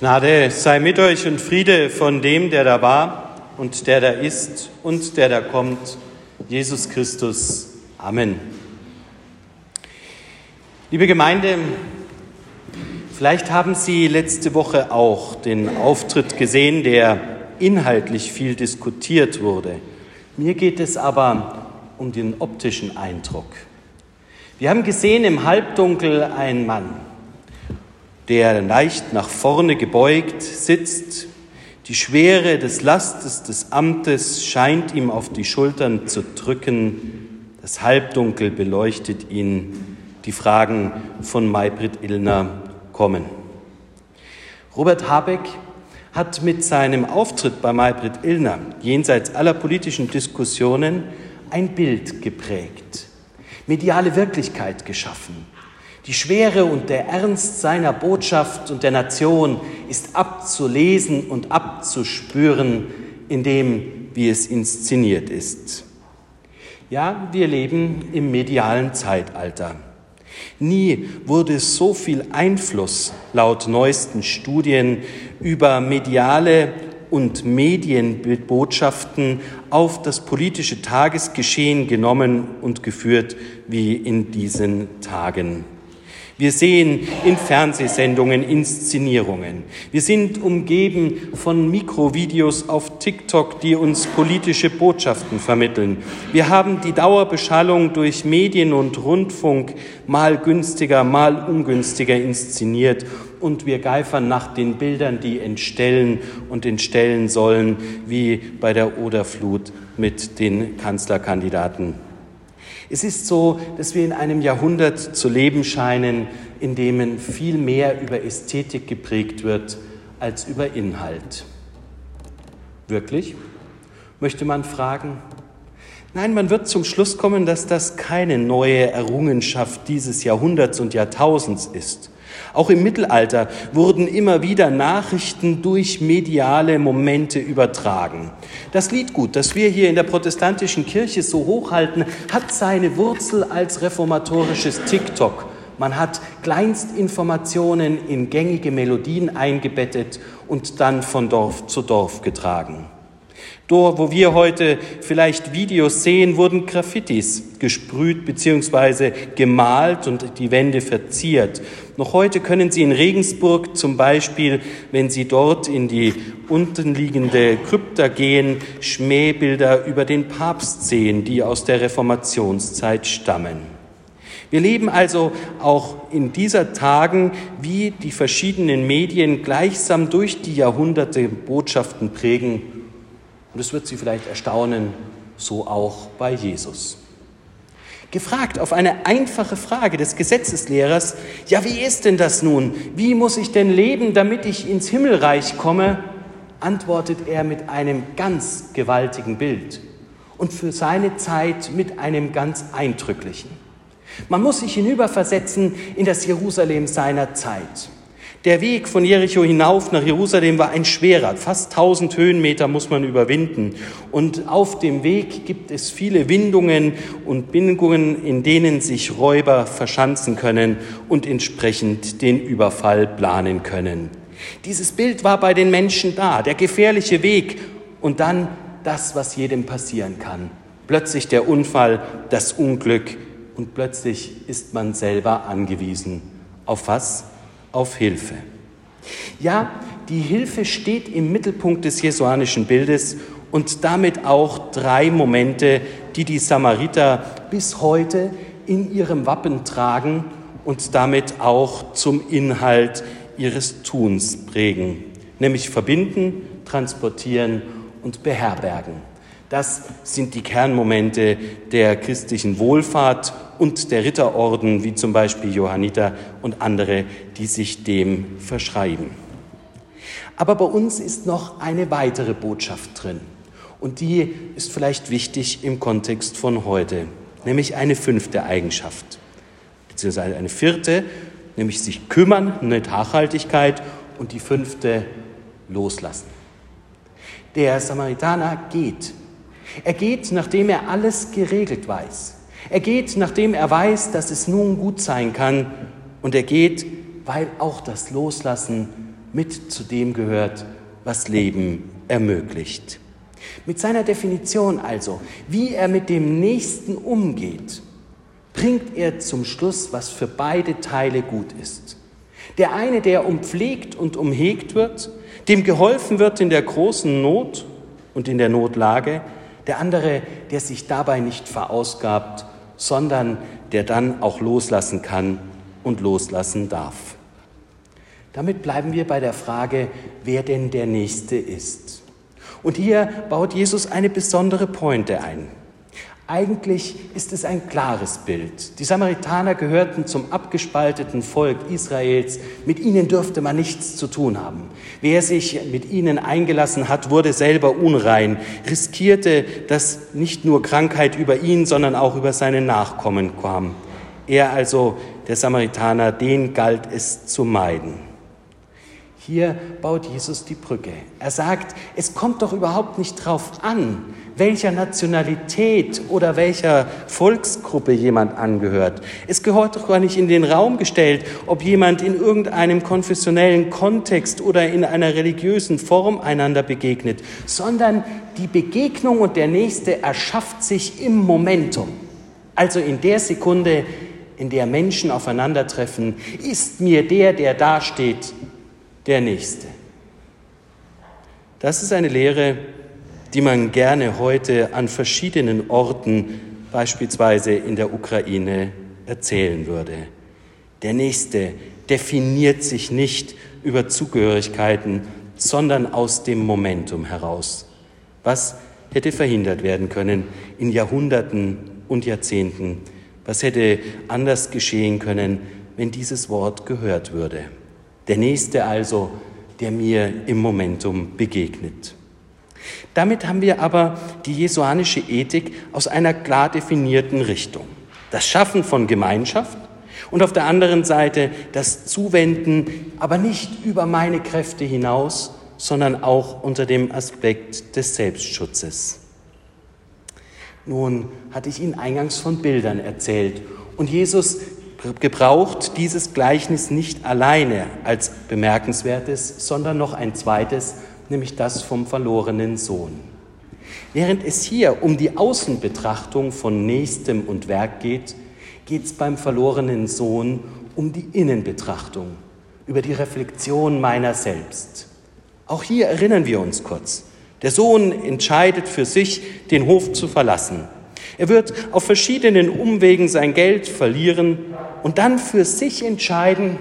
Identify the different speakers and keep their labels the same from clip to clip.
Speaker 1: Gnade sei mit euch und Friede von dem, der da war und der da ist und der da kommt, Jesus Christus. Amen. Liebe Gemeinde, vielleicht haben Sie letzte Woche auch den Auftritt gesehen, der inhaltlich viel diskutiert wurde. Mir geht es aber um den optischen Eindruck. Wir haben gesehen im Halbdunkel einen Mann, der leicht nach vorne gebeugt sitzt. Die Schwere des Lastes des Amtes scheint ihm auf die Schultern zu drücken. Das Halbdunkel beleuchtet ihn. Die Fragen von Maybrit Illner kommen. Robert Habeck hat mit seinem Auftritt bei Maybrit Illner jenseits aller politischen Diskussionen ein Bild geprägt, mediale Wirklichkeit geschaffen. Die Schwere und der Ernst seiner Botschaft und der Nation ist abzulesen und abzuspüren in dem, wie es inszeniert ist. Ja, wir leben im medialen Zeitalter. Nie wurde so viel Einfluss laut neuesten Studien über mediale und Medienbotschaften auf das politische Tagesgeschehen genommen und geführt wie in diesen Tagen. Wir sehen in Fernsehsendungen Inszenierungen. Wir sind umgeben von Mikrovideos auf TikTok, die uns politische Botschaften vermitteln. Wir haben die Dauerbeschallung durch Medien und Rundfunk mal günstiger, mal ungünstiger inszeniert und wir geifern nach den Bildern, die entstellen und entstellen sollen, wie bei der Oderflut mit den Kanzlerkandidaten. Es ist so, dass wir in einem Jahrhundert zu leben scheinen, in dem viel mehr über Ästhetik geprägt wird als über Inhalt. Wirklich? Möchte man fragen? Nein, man wird zum Schluss kommen, dass das keine neue Errungenschaft dieses Jahrhunderts und Jahrtausends ist. Auch im Mittelalter wurden immer wieder Nachrichten durch mediale Momente übertragen. Das Liedgut, das wir hier in der protestantischen Kirche so hochhalten, hat seine Wurzel als reformatorisches TikTok. Man hat Kleinstinformationen in gängige Melodien eingebettet und dann von Dorf zu Dorf getragen. Dort, wo wir heute vielleicht Videos sehen, wurden Graffitis gesprüht bzw. gemalt und die Wände verziert. Noch heute können Sie in Regensburg zum Beispiel, wenn Sie dort in die untenliegende Krypta gehen, Schmähbilder über den Papst sehen, die aus der Reformationszeit stammen. Wir leben also auch in dieser Tagen, wie die verschiedenen Medien gleichsam durch die Jahrhunderte Botschaften prägen und es wird Sie vielleicht erstaunen, so auch bei Jesus. Gefragt auf eine einfache Frage des Gesetzeslehrers, ja, wie ist denn das nun? Wie muss ich denn leben, damit ich ins Himmelreich komme? antwortet er mit einem ganz gewaltigen Bild und für seine Zeit mit einem ganz eindrücklichen. Man muss sich hinüberversetzen in das Jerusalem seiner Zeit. Der Weg von Jericho hinauf nach Jerusalem war ein schwerer, fast 1000 Höhenmeter muss man überwinden. Und auf dem Weg gibt es viele Windungen und Bindungen, in denen sich Räuber verschanzen können und entsprechend den Überfall planen können. Dieses Bild war bei den Menschen da, der gefährliche Weg und dann das, was jedem passieren kann. Plötzlich der Unfall, das Unglück und plötzlich ist man selber angewiesen. Auf was? Auf Hilfe. Ja, die Hilfe steht im Mittelpunkt des jesuanischen Bildes und damit auch drei Momente, die die Samariter bis heute in ihrem Wappen tragen und damit auch zum Inhalt ihres Tuns prägen, nämlich verbinden, transportieren und beherbergen. Das sind die Kernmomente der christlichen Wohlfahrt und der Ritterorden, wie zum Beispiel Johanniter und andere, die sich dem verschreiben. Aber bei uns ist noch eine weitere Botschaft drin. Und die ist vielleicht wichtig im Kontext von heute, nämlich eine fünfte Eigenschaft, beziehungsweise eine vierte, nämlich sich kümmern, eine Nachhaltigkeit und die fünfte loslassen. Der Samaritaner geht. Er geht, nachdem er alles geregelt weiß. Er geht, nachdem er weiß, dass es nun gut sein kann. Und er geht, weil auch das Loslassen mit zu dem gehört, was Leben ermöglicht. Mit seiner Definition also, wie er mit dem Nächsten umgeht, bringt er zum Schluss, was für beide Teile gut ist. Der eine, der umpflegt und umhegt wird, dem geholfen wird in der großen Not und in der Notlage, der andere, der sich dabei nicht verausgabt, sondern der dann auch loslassen kann und loslassen darf. Damit bleiben wir bei der Frage, wer denn der Nächste ist. Und hier baut Jesus eine besondere Pointe ein. Eigentlich ist es ein klares Bild. Die Samaritaner gehörten zum abgespalteten Volk Israels. Mit ihnen dürfte man nichts zu tun haben. Wer sich mit ihnen eingelassen hat, wurde selber unrein, riskierte, dass nicht nur Krankheit über ihn, sondern auch über seine Nachkommen kam. Er also, der Samaritaner, den galt es zu meiden. Hier baut Jesus die Brücke. Er sagt, es kommt doch überhaupt nicht darauf an, welcher Nationalität oder welcher Volksgruppe jemand angehört. Es gehört doch gar nicht in den Raum gestellt, ob jemand in irgendeinem konfessionellen Kontext oder in einer religiösen Form einander begegnet, sondern die Begegnung und der Nächste erschafft sich im Momentum. Also in der Sekunde, in der Menschen aufeinandertreffen, ist mir der, der da steht, der Nächste. Das ist eine Lehre, die man gerne heute an verschiedenen Orten, beispielsweise in der Ukraine, erzählen würde. Der Nächste definiert sich nicht über Zugehörigkeiten, sondern aus dem Momentum heraus. Was hätte verhindert werden können in Jahrhunderten und Jahrzehnten? Was hätte anders geschehen können, wenn dieses Wort gehört würde? Der Nächste also, der mir im Momentum begegnet. Damit haben wir aber die jesuanische Ethik aus einer klar definierten Richtung. Das Schaffen von Gemeinschaft und auf der anderen Seite das Zuwenden, aber nicht über meine Kräfte hinaus, sondern auch unter dem Aspekt des Selbstschutzes. Nun hatte ich Ihnen eingangs von Bildern erzählt und Jesus gebraucht dieses Gleichnis nicht alleine als bemerkenswertes, sondern noch ein zweites, nämlich das vom verlorenen Sohn. Während es hier um die Außenbetrachtung von Nächstem und Werk geht, geht es beim verlorenen Sohn um die Innenbetrachtung, über die Reflexion meiner selbst. Auch hier erinnern wir uns kurz. Der Sohn entscheidet für sich, den Hof zu verlassen. Er wird auf verschiedenen Umwegen sein Geld verlieren und dann für sich entscheiden,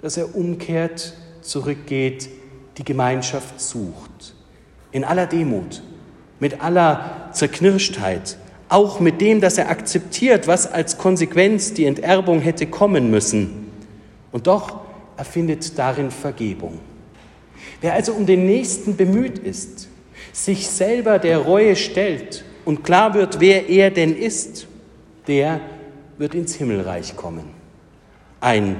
Speaker 1: dass er umkehrt, zurückgeht, die Gemeinschaft sucht. In aller Demut, mit aller Zerknirschtheit, auch mit dem, dass er akzeptiert, was als Konsequenz die Enterbung hätte kommen müssen. Und doch erfindet darin Vergebung. Wer also um den Nächsten bemüht ist, sich selber der Reue stellt und klar wird, wer er denn ist, der wird ins Himmelreich kommen. Ein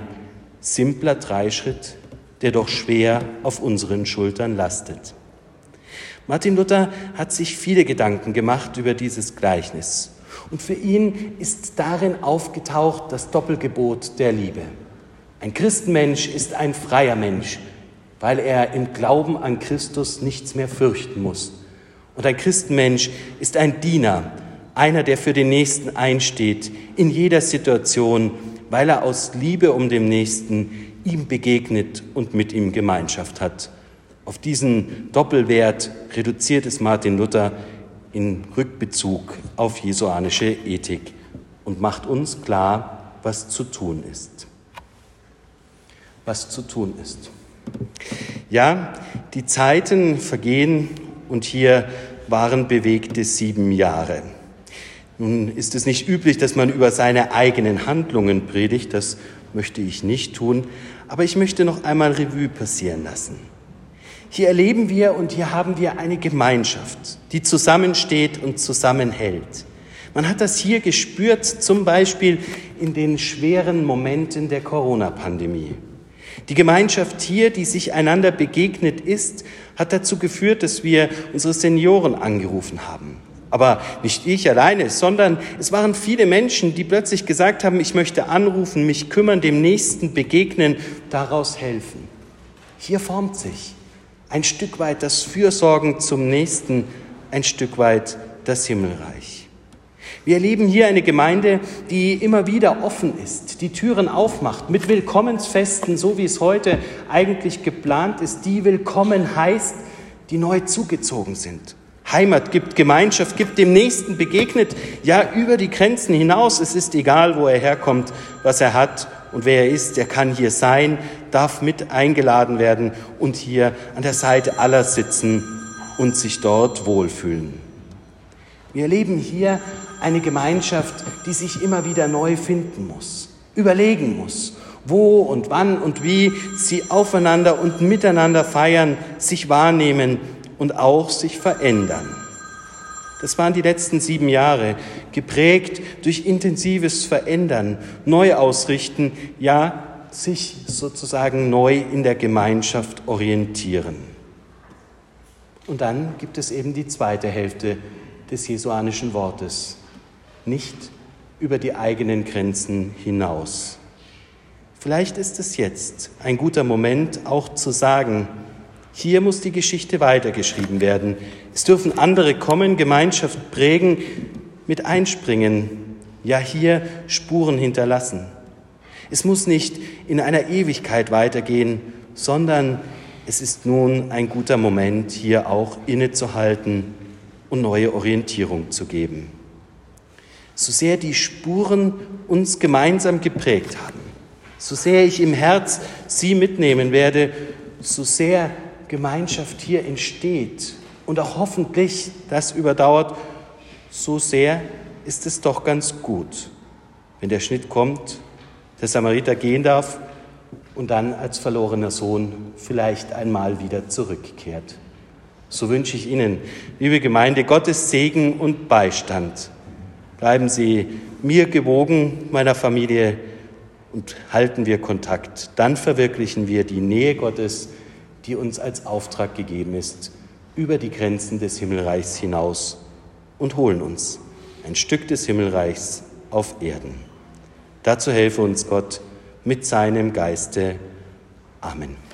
Speaker 1: simpler Dreischritt, der doch schwer auf unseren Schultern lastet. Martin Luther hat sich viele Gedanken gemacht über dieses Gleichnis. Und für ihn ist darin aufgetaucht das Doppelgebot der Liebe. Ein Christenmensch ist ein freier Mensch, weil er im Glauben an Christus nichts mehr fürchten muss. Und ein Christenmensch ist ein Diener, einer, der für den Nächsten einsteht, in jeder Situation, weil er aus Liebe um den Nächsten ihm begegnet und mit ihm Gemeinschaft hat. Auf diesen Doppelwert reduziert es Martin Luther in Rückbezug auf jesuanische Ethik und macht uns klar, was zu tun ist. Was zu tun ist. Ja, die Zeiten vergehen und hier waren bewegte sieben Jahre. Nun ist es nicht üblich, dass man über seine eigenen Handlungen predigt, das möchte ich nicht tun, aber ich möchte noch einmal Revue passieren lassen. Hier erleben wir und hier haben wir eine Gemeinschaft, die zusammensteht und zusammenhält. Man hat das hier gespürt, zum Beispiel in den schweren Momenten der Corona-Pandemie. Die Gemeinschaft hier, die sich einander begegnet ist, hat dazu geführt, dass wir unsere Senioren angerufen haben. Aber nicht ich alleine, sondern es waren viele Menschen, die plötzlich gesagt haben, ich möchte anrufen, mich kümmern, dem Nächsten begegnen, daraus helfen. Hier formt sich ein Stück weit das Fürsorgen zum Nächsten, ein Stück weit das Himmelreich. Wir erleben hier eine Gemeinde, die immer wieder offen ist, die Türen aufmacht, mit Willkommensfesten, so wie es heute eigentlich geplant ist, die willkommen heißt, die neu zugezogen sind. Heimat gibt, Gemeinschaft gibt, dem Nächsten begegnet, ja über die Grenzen hinaus. Es ist egal, wo er herkommt, was er hat und wer er ist. Er kann hier sein, darf mit eingeladen werden und hier an der Seite aller sitzen und sich dort wohlfühlen. Wir erleben hier eine Gemeinschaft, die sich immer wieder neu finden muss, überlegen muss, wo und wann und wie sie aufeinander und miteinander feiern, sich wahrnehmen und auch sich verändern. Das waren die letzten sieben Jahre, geprägt durch intensives Verändern, Neuausrichten, ja, sich sozusagen neu in der Gemeinschaft orientieren. Und dann gibt es eben die zweite Hälfte des jesuanischen Wortes, nicht über die eigenen Grenzen hinaus. Vielleicht ist es jetzt ein guter Moment, auch zu sagen, hier muss die Geschichte weitergeschrieben werden. Es dürfen andere kommen, Gemeinschaft prägen, mit einspringen, ja hier Spuren hinterlassen. Es muss nicht in einer Ewigkeit weitergehen, sondern es ist nun ein guter Moment, hier auch innezuhalten und neue Orientierung zu geben. So sehr die Spuren uns gemeinsam geprägt haben, so sehr ich im Herz Sie mitnehmen werde, so sehr Gemeinschaft hier entsteht und auch hoffentlich das überdauert, so sehr ist es doch ganz gut, wenn der Schnitt kommt, der Samariter gehen darf und dann als verlorener Sohn vielleicht einmal wieder zurückkehrt. So wünsche ich Ihnen, liebe Gemeinde, Gottes Segen und Beistand. Bleiben Sie mir gewogen, meiner Familie, und halten wir Kontakt. Dann verwirklichen wir die Nähe Gottes, die uns als Auftrag gegeben ist, über die Grenzen des Himmelreichs hinaus und holen uns ein Stück des Himmelreichs auf Erden. Dazu helfe uns Gott mit seinem Geiste. Amen.